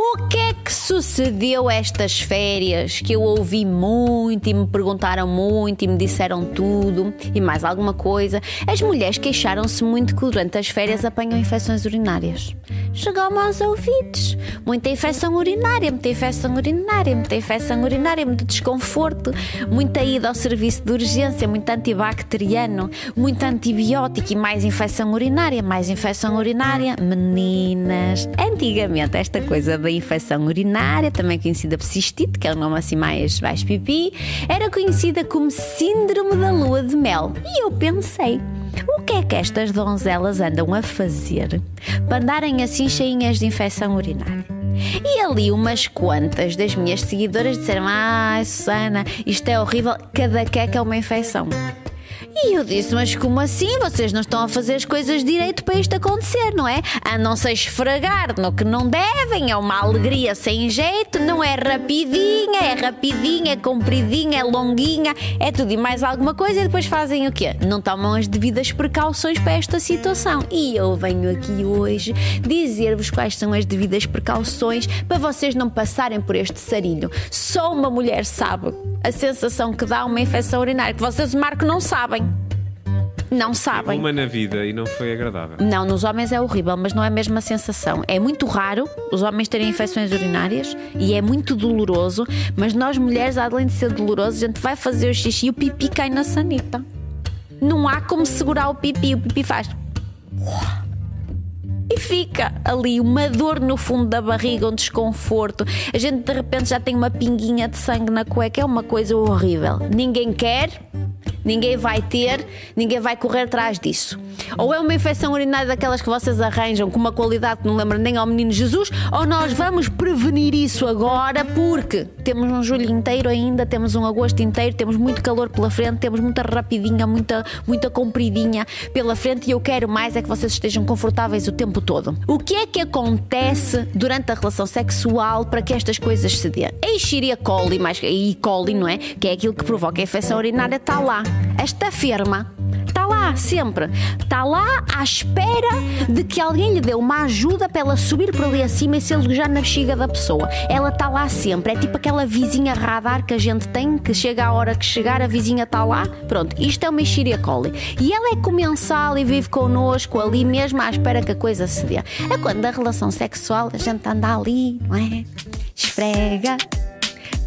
O que é que sucedeu estas férias que eu ouvi muito e me perguntaram muito e me disseram tudo e mais alguma coisa? As mulheres queixaram-se muito que durante as férias apanham infecções urinárias. Chegou-me aos ouvidos. Muita infecção urinária, muita infecção urinária, muita infecção urinária, muito desconforto, muita ida ao serviço de urgência, muito antibacteriano, muito antibiótico e mais infecção urinária, mais infecção urinária. Meninas, antigamente esta coisa da infecção urinária, também conhecida por cistite, que é o nome assim mais, mais pipi, era conhecida como síndrome da lua de mel. E eu pensei, o que é que estas donzelas andam a fazer para andarem assim cheinhas de infecção urinária? E ali umas quantas das minhas seguidoras disseram: Ah, Susana, isto é horrível, cada queca é uma infecção. E eu disse: Mas como assim? Vocês não estão a fazer as coisas direito para isto acontecer, não é? Andam-se esfregar no que não devem, é uma alegria sem jeito, não é rapidinha, é rapidinha, é compridinha, é longuinha, é tudo e mais alguma coisa, e depois fazem o quê? Não tomam as devidas precauções para esta situação. E eu venho aqui hoje dizer-vos quais são as devidas precauções para vocês não passarem por este sarilho. Só uma mulher sabe a sensação que dá uma infecção urinária, que vocês, Marco, não sabem. Não sabem. Uma na vida e não foi agradável. Não, nos homens é horrível, mas não é a mesma sensação. É muito raro os homens terem infecções urinárias e é muito doloroso, mas nós mulheres, além de ser doloroso, a gente vai fazer o xixi e o pipi cai na sanita. Não há como segurar o pipi, o pipi faz. E fica ali uma dor no fundo da barriga, um desconforto. A gente de repente já tem uma pinguinha de sangue na cueca, é uma coisa horrível. Ninguém quer, Ninguém vai ter, ninguém vai correr atrás disso. Ou é uma infecção urinária daquelas que vocês arranjam com uma qualidade que não lembra nem ao menino Jesus, ou nós vamos prevenir isso agora porque temos um julho inteiro ainda, temos um agosto inteiro, temos muito calor pela frente, temos muita rapidinha, muita, muita compridinha pela frente e eu quero mais é que vocês estejam confortáveis o tempo todo. O que é que acontece durante a relação sexual para que estas coisas se dêem? A Escherichia coli, mais E. coli, não é? Que é aquilo que provoca a infecção urinária, está lá. Esta firma está lá sempre. Está lá à espera de que alguém lhe dê uma ajuda para ela subir por ali acima e se alojar na bexiga da pessoa. Ela está lá sempre. É tipo aquela vizinha radar que a gente tem, que chega a hora que chegar, a vizinha está lá. Pronto, isto é uma Escherichia coli. E ela é comensal e vive connosco ali mesmo à espera que a coisa se dê. É quando a relação sexual a gente anda ali, não é? Esfrega,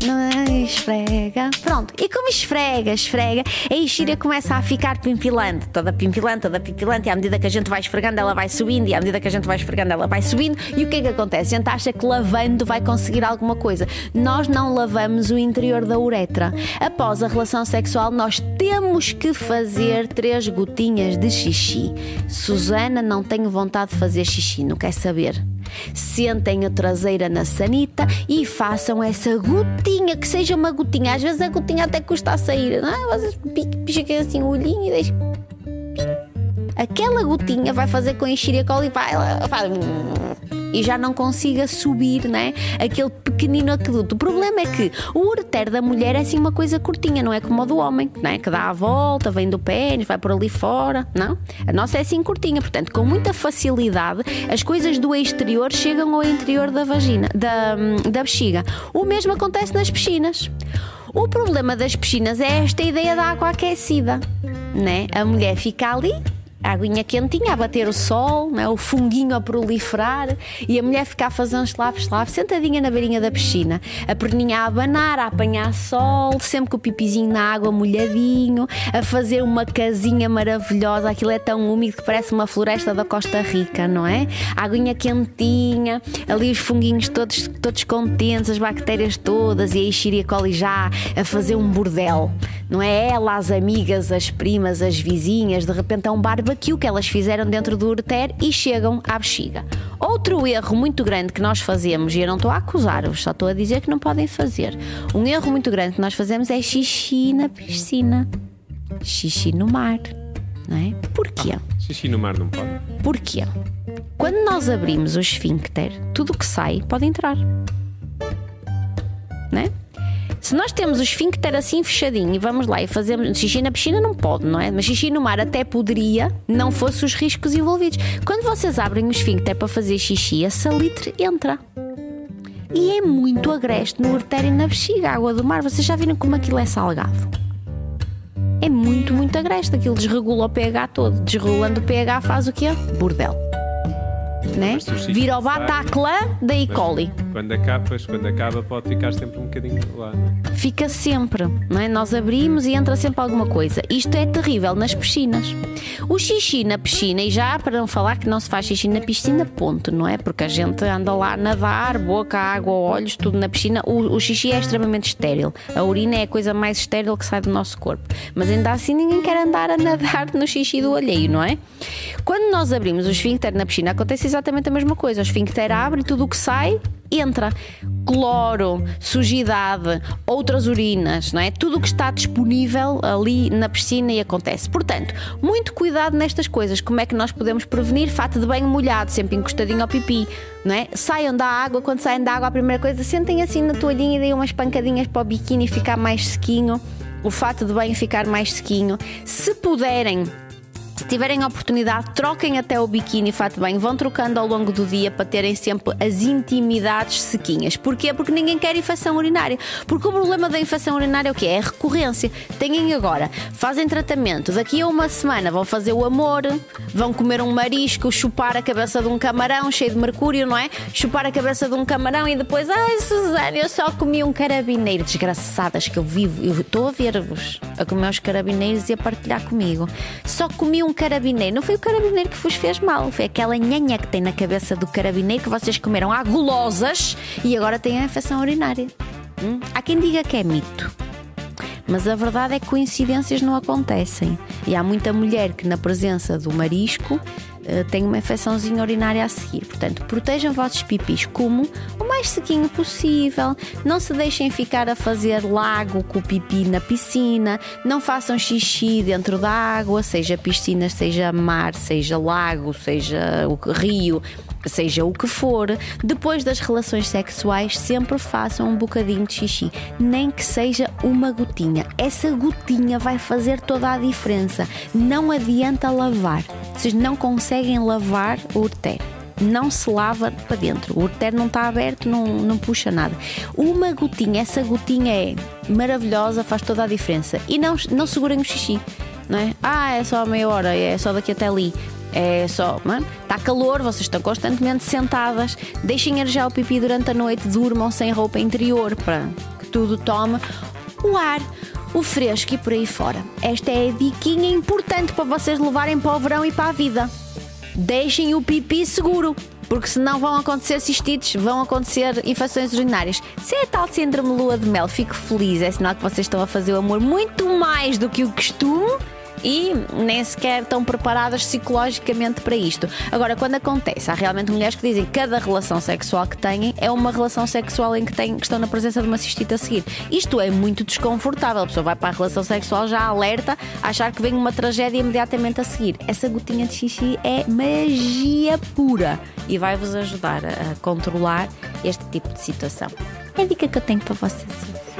não esfrega. Pronto, e como esfrega, esfrega, a enxíria começa a ficar pimpilante, toda pimpilante, toda pimpilante, e à medida que a gente vai esfregando, ela vai subindo, e à medida que a gente vai esfregando, ela vai subindo. E o que é que acontece? A gente acha que lavando vai conseguir alguma coisa. Nós não lavamos o interior da uretra. Após a relação sexual, nós temos que fazer três gotinhas de xixi. Susana, não tenho vontade de fazer xixi, não quer saber. Sentem a traseira na sanita e façam essa gotinha, que seja uma gotinha. Às vezes a gotinha até custa a sair, não é? Vocês piquem assim o olhinho e deixem. Aquela gotinha vai fazer com a enxerga e vai, vai e já não consiga subir, né? Aquele pequenino aqueduto. O problema é que o ureter da mulher é assim uma coisa curtinha, não é como o do homem, né? Que dá a volta, vem do pênis, vai por ali fora, não? A nossa é assim curtinha, portanto, com muita facilidade, as coisas do exterior chegam ao interior da vagina, da, da bexiga. O mesmo acontece nas piscinas. O problema das piscinas é esta ideia da água aquecida, né? A mulher fica ali a aguinha quentinha a bater o sol, é? o funguinho a proliferar e a mulher ficar uns slaps, slaps, sentadinha na beirinha da piscina, a perninha a abanar, a apanhar sol, sempre com o pipizinho na água molhadinho, a fazer uma casinha maravilhosa, aquilo é tão úmido que parece uma floresta da Costa Rica, não é? A aguinha quentinha, ali os funguinhos todos, todos contentes, as bactérias todas e a Escherichia coli já a fazer um bordel, não é? Ela, as amigas, as primas, as vizinhas, de repente é um aquilo que elas fizeram dentro do ureter e chegam à bexiga. Outro erro muito grande que nós fazemos, e eu não estou a acusar-vos, só estou a dizer que não podem fazer. Um erro muito grande que nós fazemos é xixi na piscina, xixi no mar. Não é? Porquê? Xixi no mar não pode. Porquê? Quando nós abrimos o esfíncter, tudo o que sai pode entrar. Não é? Se nós temos o esfíncter assim fechadinho e vamos lá e fazemos xixi na piscina, não pode, não é? Mas xixi no mar até poderia, não fosse os riscos envolvidos. Quando vocês abrem o esfíncter para fazer xixi, a salitre entra. E é muito agreste no ureter e na bexiga, a água do mar. Vocês já viram como aquilo é salgado? É muito, muito agreste. Aquilo desregula o pH todo. Desregulando o pH faz o quê? Bordel. Né? Vira o Bataclan da E. Coli. Quando acaba, pois, quando acaba pode ficar sempre um bocadinho lá. não é? Fica sempre, não é? Nós abrimos e entra sempre alguma coisa. Isto é terrível nas piscinas. O xixi na piscina, e já para não falar que não se faz xixi na piscina, ponto, não é? Porque a gente anda lá a nadar, boca, água, olhos, tudo na piscina. O, o xixi é extremamente estéril. A urina é a coisa mais estéril que sai do nosso corpo. Mas ainda assim ninguém quer andar a nadar no xixi do alheio, não é? Quando nós abrimos o esfíncter na piscina, acontece exatamente a mesma coisa. O esfíncter abre e tudo o que sai entra. Cloro, sujidade, outras urinas, não é? Tudo o que está disponível ali na piscina e acontece. Portanto, muito cuidado nestas coisas. Como é que nós podemos prevenir? Fato de banho molhado, sempre encostadinho ao pipi, não é? Saiam da água, quando saem da água, a primeira coisa, sentem assim na toalhinha e deem umas pancadinhas para o biquíni ficar mais sequinho. O fato de banho ficar mais sequinho. Se puderem, tiverem a oportunidade, troquem até o biquíni fato bem, vão trocando ao longo do dia para terem sempre as intimidades sequinhas. Porquê? Porque ninguém quer infecção urinária. Porque o problema da infecção urinária é o quê? É recorrência. Têm agora, fazem tratamento, daqui a uma semana vão fazer o amor, vão comer um marisco, chupar a cabeça de um camarão cheio de mercúrio, não é? Chupar a cabeça de um camarão e depois, ai Suzana, eu só comi um carabineiro. Desgraçadas que eu vivo, eu estou a ver-vos a comer os carabineiros e a partilhar comigo. Só comi um carabineiro. Não foi o carabineiro que vos fez mal, foi aquela nhanha que tem na cabeça do carabineiro que vocês comeram à gulosas e agora têm a infecção urinária. Hum? Há quem diga que é mito. Mas a verdade é que coincidências não acontecem. E há muita mulher que, na presença do marisco, eh, tem uma infecçãozinha urinária a seguir. Portanto, protejam vossos pipis como mais sequinho possível. Não se deixem ficar a fazer lago com o pipi na piscina. Não façam xixi dentro da água, seja piscina, seja mar, seja lago, seja o rio seja o que for, depois das relações sexuais, sempre façam um bocadinho de xixi, nem que seja uma gotinha. Essa gotinha vai fazer toda a diferença. Não adianta lavar. Vocês não conseguem lavar o ureter. Não se lava para dentro. O ureter não está aberto, não, não puxa nada. Uma gotinha, essa gotinha é maravilhosa, faz toda a diferença. E não, não segurem o xixi. Não é? Ah, é só meia hora, é só daqui até ali. É só, não é? está calor, vocês estão constantemente sentadas, deixem arejar o pipi durante a noite, durmam sem roupa interior para que tudo tome o ar, o fresco e por aí fora. Esta é a diquinha importante para vocês levarem para o verão e para a vida. Deixem o pipi seguro. Porque senão vão acontecer cistites, vão acontecer infecções urinárias. Se é tal síndrome lua de mel, fico feliz. É sinal que vocês estão a fazer o amor muito mais do que o costume e nem sequer estão preparadas psicologicamente para isto. Agora, quando acontece, há realmente mulheres que dizem que cada relação sexual que têm é uma relação sexual em que, têm, que estão na presença de uma cistite a seguir. Isto é muito desconfortável. A pessoa vai para a relação sexual já alerta, achar que vem uma tragédia imediatamente a seguir. Essa gotinha de xixi é magia pura e vai-vos ajudar a a controlar este tipo de situação. É a dica que eu tenho para vocês.